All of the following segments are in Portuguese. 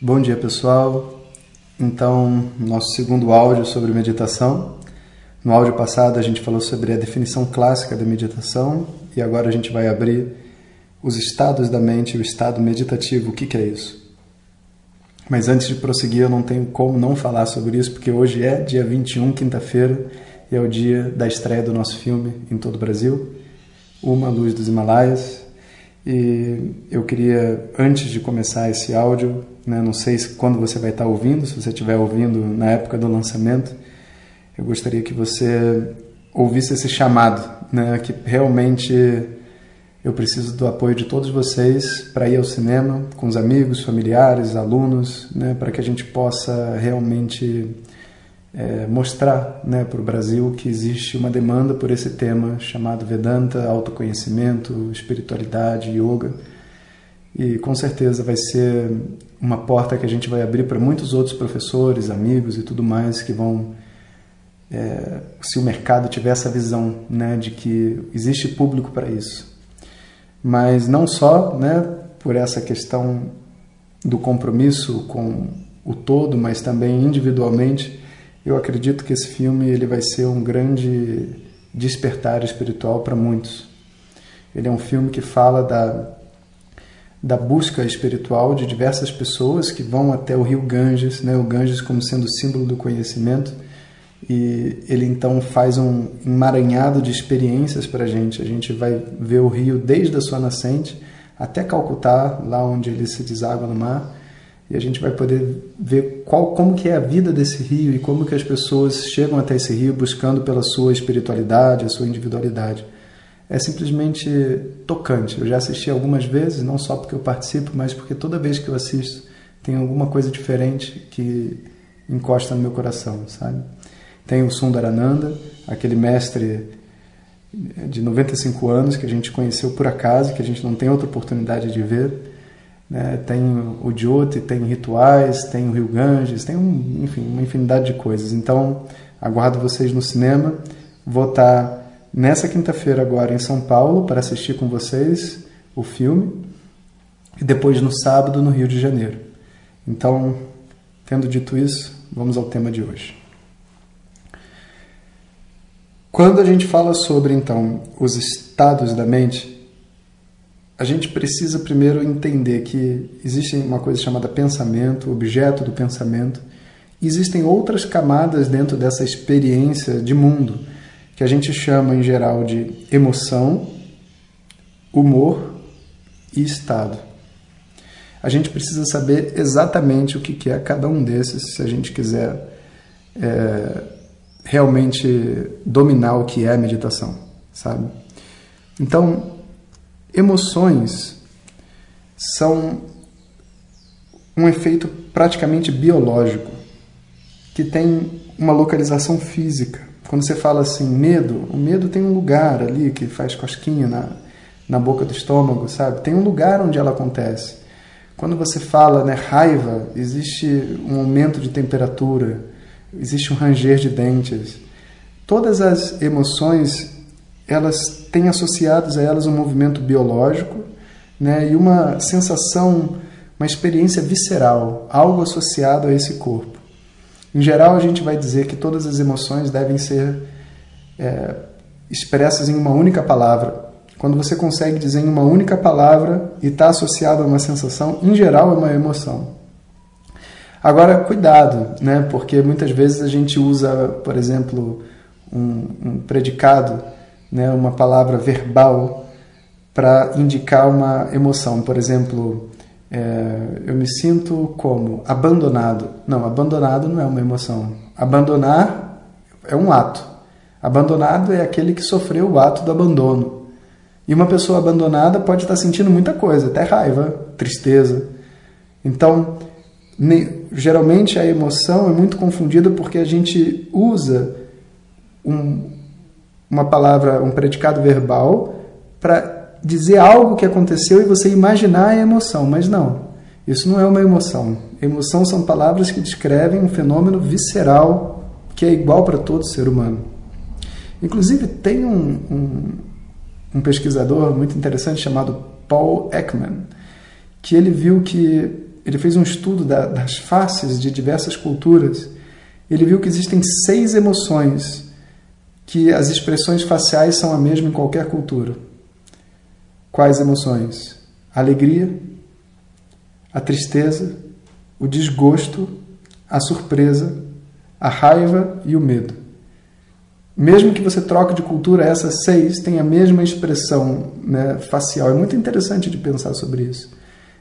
Bom dia pessoal, então nosso segundo áudio sobre meditação. No áudio passado a gente falou sobre a definição clássica da meditação e agora a gente vai abrir os estados da mente, o estado meditativo, o que, que é isso? Mas antes de prosseguir, eu não tenho como não falar sobre isso, porque hoje é dia 21, quinta-feira, e é o dia da estreia do nosso filme em todo o Brasil, Uma Luz dos Himalaias. E eu queria, antes de começar esse áudio, né, não sei se, quando você vai estar ouvindo, se você estiver ouvindo na época do lançamento, eu gostaria que você ouvisse esse chamado, né, que realmente eu preciso do apoio de todos vocês para ir ao cinema com os amigos, familiares, alunos, né, para que a gente possa realmente é, mostrar né, para o Brasil que existe uma demanda por esse tema chamado Vedanta, autoconhecimento, espiritualidade, yoga. E com certeza vai ser uma porta que a gente vai abrir para muitos outros professores, amigos e tudo mais que vão. É, se o mercado tiver essa visão né, de que existe público para isso. Mas não só né, por essa questão do compromisso com o todo, mas também individualmente eu acredito que esse filme ele vai ser um grande despertar espiritual para muitos. Ele é um filme que fala da, da busca espiritual de diversas pessoas que vão até o rio Ganges, né? o Ganges como sendo símbolo do conhecimento, e ele então faz um emaranhado de experiências para a gente. A gente vai ver o rio desde a sua nascente até Calcutá, lá onde ele se deságua no mar, e a gente vai poder ver qual, como que é a vida desse rio e como que as pessoas chegam até esse rio buscando pela sua espiritualidade, a sua individualidade. É simplesmente tocante. Eu já assisti algumas vezes, não só porque eu participo, mas porque toda vez que eu assisto tem alguma coisa diferente que encosta no meu coração, sabe? Tem o Sundarananda, aquele mestre de 95 anos que a gente conheceu por acaso, que a gente não tem outra oportunidade de ver né? Tem o Jyoti, tem rituais, tem o Rio Ganges, tem um, enfim, uma infinidade de coisas. Então, aguardo vocês no cinema. Vou estar nessa quinta-feira agora em São Paulo para assistir com vocês o filme e depois no sábado no Rio de Janeiro. Então, tendo dito isso, vamos ao tema de hoje. Quando a gente fala sobre então os estados da mente, a gente precisa primeiro entender que existe uma coisa chamada pensamento, objeto do pensamento. Existem outras camadas dentro dessa experiência de mundo que a gente chama em geral de emoção, humor e estado. A gente precisa saber exatamente o que é cada um desses se a gente quiser é, realmente dominar o que é a meditação, sabe? Então, Emoções são um efeito praticamente biológico que tem uma localização física. Quando você fala assim, medo, o medo tem um lugar ali que faz cosquinha na, na boca do estômago, sabe? Tem um lugar onde ela acontece. Quando você fala né, raiva, existe um aumento de temperatura, existe um ranger de dentes. Todas as emoções elas têm associados a elas um movimento biológico né, e uma sensação, uma experiência visceral, algo associado a esse corpo. Em geral, a gente vai dizer que todas as emoções devem ser é, expressas em uma única palavra. Quando você consegue dizer em uma única palavra e está associado a uma sensação, em geral é uma emoção. Agora, cuidado, né? porque muitas vezes a gente usa, por exemplo, um, um predicado né, uma palavra verbal para indicar uma emoção. Por exemplo, é, eu me sinto como abandonado. Não, abandonado não é uma emoção. Abandonar é um ato. Abandonado é aquele que sofreu o ato do abandono. E uma pessoa abandonada pode estar sentindo muita coisa, até raiva, tristeza. Então, geralmente a emoção é muito confundida porque a gente usa um, uma palavra, um predicado verbal para dizer algo que aconteceu e você imaginar a emoção, mas não. Isso não é uma emoção. Emoção são palavras que descrevem um fenômeno visceral que é igual para todo ser humano. Inclusive, tem um, um, um pesquisador muito interessante chamado Paul Ekman, que ele viu que ele fez um estudo da, das faces de diversas culturas. Ele viu que existem seis emoções que as expressões faciais são a mesma em qualquer cultura. Quais emoções? A alegria, a tristeza, o desgosto, a surpresa, a raiva e o medo. Mesmo que você troque de cultura, essas seis têm a mesma expressão né, facial. É muito interessante de pensar sobre isso.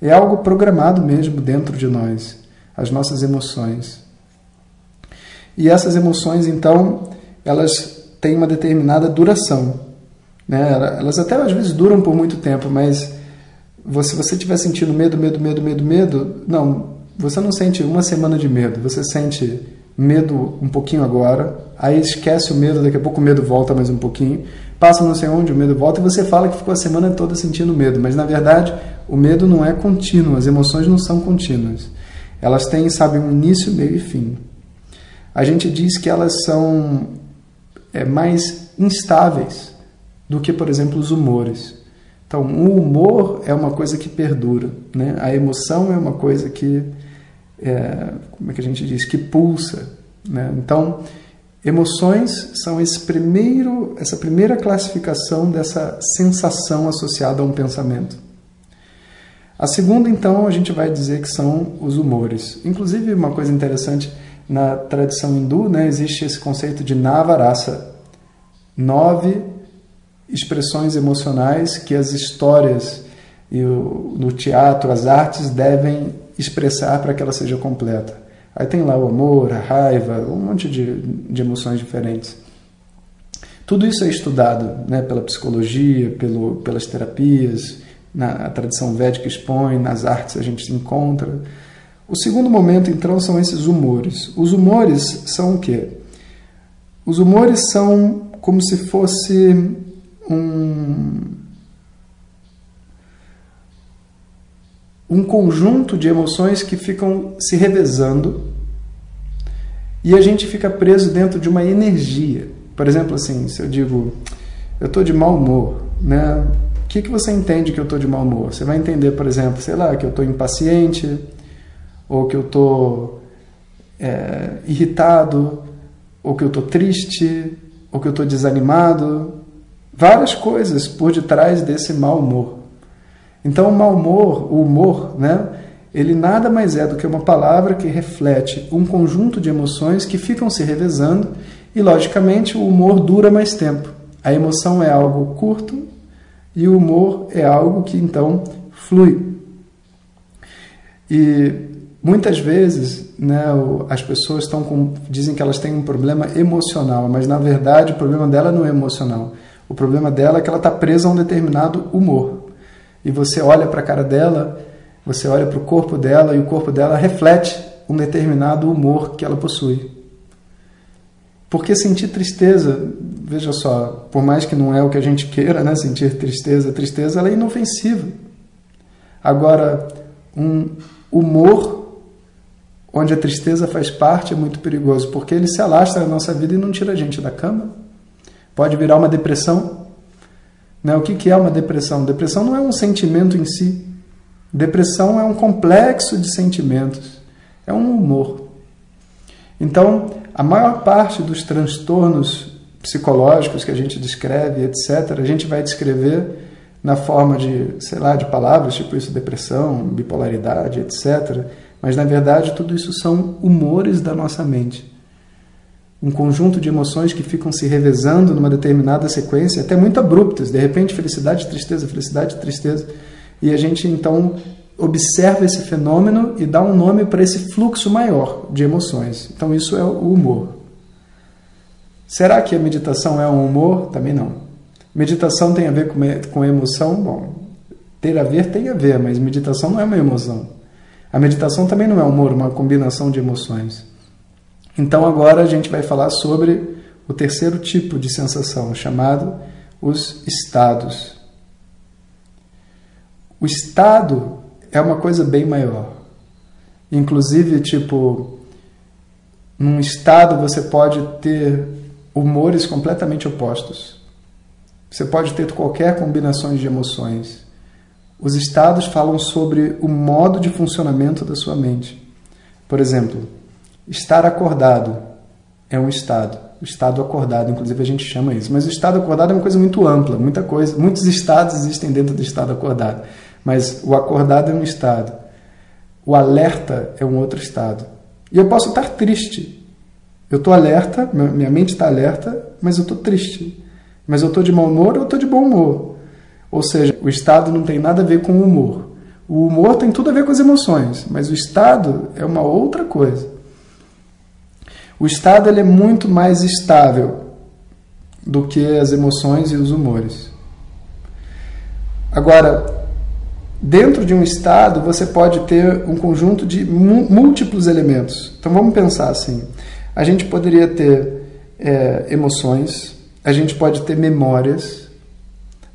É algo programado mesmo dentro de nós, as nossas emoções. E essas emoções, então, elas têm uma determinada duração. Né? Elas até às vezes duram por muito tempo, mas se você estiver sentindo medo, medo, medo, medo, medo, não, você não sente uma semana de medo, você sente medo um pouquinho agora, aí esquece o medo, daqui a pouco o medo volta mais um pouquinho, passa não sei onde, o medo volta e você fala que ficou a semana toda sentindo medo, mas na verdade o medo não é contínuo, as emoções não são contínuas. Elas têm, sabe, um início, meio e fim. A gente diz que elas são é, mais instáveis do que, por exemplo, os humores. Então, o humor é uma coisa que perdura, né? A emoção é uma coisa que é, como é que a gente diz, que pulsa. Né? Então, emoções são esse primeiro, essa primeira classificação dessa sensação associada a um pensamento. A segunda, então, a gente vai dizer que são os humores. Inclusive, uma coisa interessante, na tradição hindu, né, existe esse conceito de navarasa, nove expressões emocionais que as histórias e o, no teatro, as artes devem expressar para que ela seja completa. Aí tem lá o amor, a raiva, um monte de, de emoções diferentes. Tudo isso é estudado né, pela psicologia, pelo, pelas terapias, na tradição védica expõe, nas artes a gente se encontra. O segundo momento, então, são esses humores. Os humores são o quê? Os humores são como se fosse um, um conjunto de emoções que ficam se revezando e a gente fica preso dentro de uma energia. Por exemplo, assim, se eu digo, eu estou de mau humor, né? O que, que você entende que eu estou de mau humor? Você vai entender, por exemplo, sei lá, que eu estou impaciente, ou que eu estou é, irritado, ou que eu estou triste, ou que eu estou desanimado. Várias coisas por detrás desse mau humor. Então, o mau humor, o humor, né, ele nada mais é do que uma palavra que reflete um conjunto de emoções que ficam se revezando e, logicamente, o humor dura mais tempo. A emoção é algo curto e o humor é algo que então flui. E muitas vezes né, as pessoas estão com, dizem que elas têm um problema emocional, mas na verdade o problema dela não é emocional. O problema dela é que ela está presa a um determinado humor e você olha para a cara dela, você olha para o corpo dela e o corpo dela reflete um determinado humor que ela possui. Porque sentir tristeza, veja só, por mais que não é o que a gente queira, né, sentir tristeza, tristeza ela é inofensiva. Agora, um humor onde a tristeza faz parte é muito perigoso, porque ele se alastra na nossa vida e não tira a gente da cama. Pode virar uma depressão, né? O que é uma depressão? Depressão não é um sentimento em si. Depressão é um complexo de sentimentos, é um humor. Então, a maior parte dos transtornos psicológicos que a gente descreve, etc., a gente vai descrever na forma de, sei lá, de palavras, tipo isso, depressão, bipolaridade, etc. Mas, na verdade, tudo isso são humores da nossa mente um conjunto de emoções que ficam se revezando numa determinada sequência, até muito abruptas, de repente felicidade, tristeza, felicidade, tristeza. E a gente então observa esse fenômeno e dá um nome para esse fluxo maior de emoções. Então isso é o humor. Será que a meditação é um humor? Também não. Meditação tem a ver com, com emoção? Bom, ter a ver tem a ver, mas meditação não é uma emoção. A meditação também não é humor, uma combinação de emoções. Então agora a gente vai falar sobre o terceiro tipo de sensação, chamado os estados. O estado é uma coisa bem maior. Inclusive, tipo, num estado você pode ter humores completamente opostos. Você pode ter qualquer combinação de emoções. Os estados falam sobre o modo de funcionamento da sua mente. Por exemplo, estar acordado é um estado. O estado acordado, inclusive a gente chama isso. Mas o estado acordado é uma coisa muito ampla, muita coisa, muitos estados existem dentro do estado acordado. Mas o acordado é um estado. O alerta é um outro estado. E eu posso estar triste. Eu estou alerta, minha mente está alerta, mas eu estou triste. Mas eu estou de mau humor ou estou de bom humor. Ou seja, o estado não tem nada a ver com o humor. O humor tem tudo a ver com as emoções, mas o estado é uma outra coisa. O estado ele é muito mais estável do que as emoções e os humores. Agora, dentro de um estado, você pode ter um conjunto de múltiplos elementos. Então vamos pensar assim: a gente poderia ter é, emoções, a gente pode ter memórias,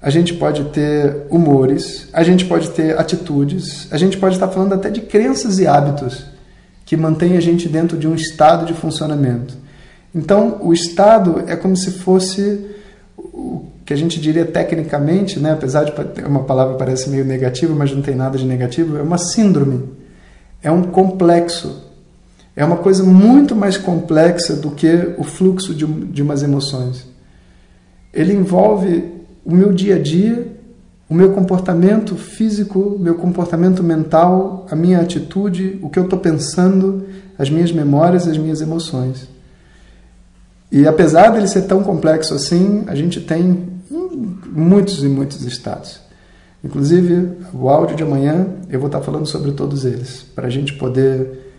a gente pode ter humores, a gente pode ter atitudes, a gente pode estar falando até de crenças e hábitos que mantêm a gente dentro de um estado de funcionamento. Então, o estado é como se fosse o que a gente diria tecnicamente, né, apesar de uma palavra parece meio negativa, mas não tem nada de negativo, é uma síndrome, é um complexo, é uma coisa muito mais complexa do que o fluxo de, de umas emoções. Ele envolve o meu dia a dia, o meu comportamento físico, meu comportamento mental, a minha atitude, o que eu estou pensando, as minhas memórias, as minhas emoções. E apesar dele ser tão complexo assim, a gente tem muitos e muitos estados. Inclusive, o áudio de amanhã eu vou estar falando sobre todos eles, para a gente poder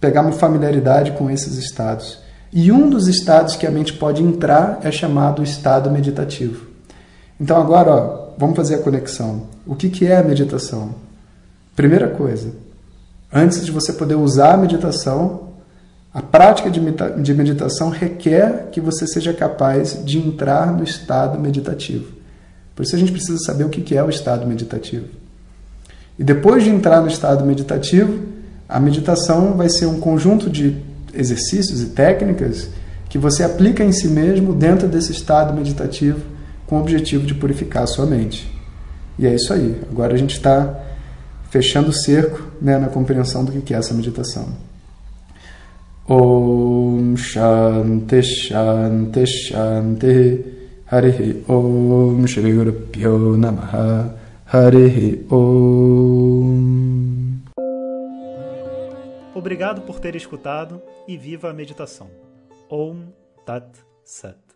pegar uma familiaridade com esses estados. E um dos estados que a mente pode entrar é chamado estado meditativo. Então agora, ó, vamos fazer a conexão. O que, que é a meditação? Primeira coisa, antes de você poder usar a meditação, a prática de meditação requer que você seja capaz de entrar no estado meditativo. Por isso a gente precisa saber o que é o estado meditativo. E depois de entrar no estado meditativo, a meditação vai ser um conjunto de exercícios e técnicas que você aplica em si mesmo dentro desse estado meditativo com o objetivo de purificar a sua mente. E é isso aí. Agora a gente está fechando o cerco né, na compreensão do que é essa meditação. Om Shanti Shanti Shanti Harihi Om Shri Guru Pyo Namaha Harihi Om Obrigado por ter escutado e viva a meditação. Om Tat Sat.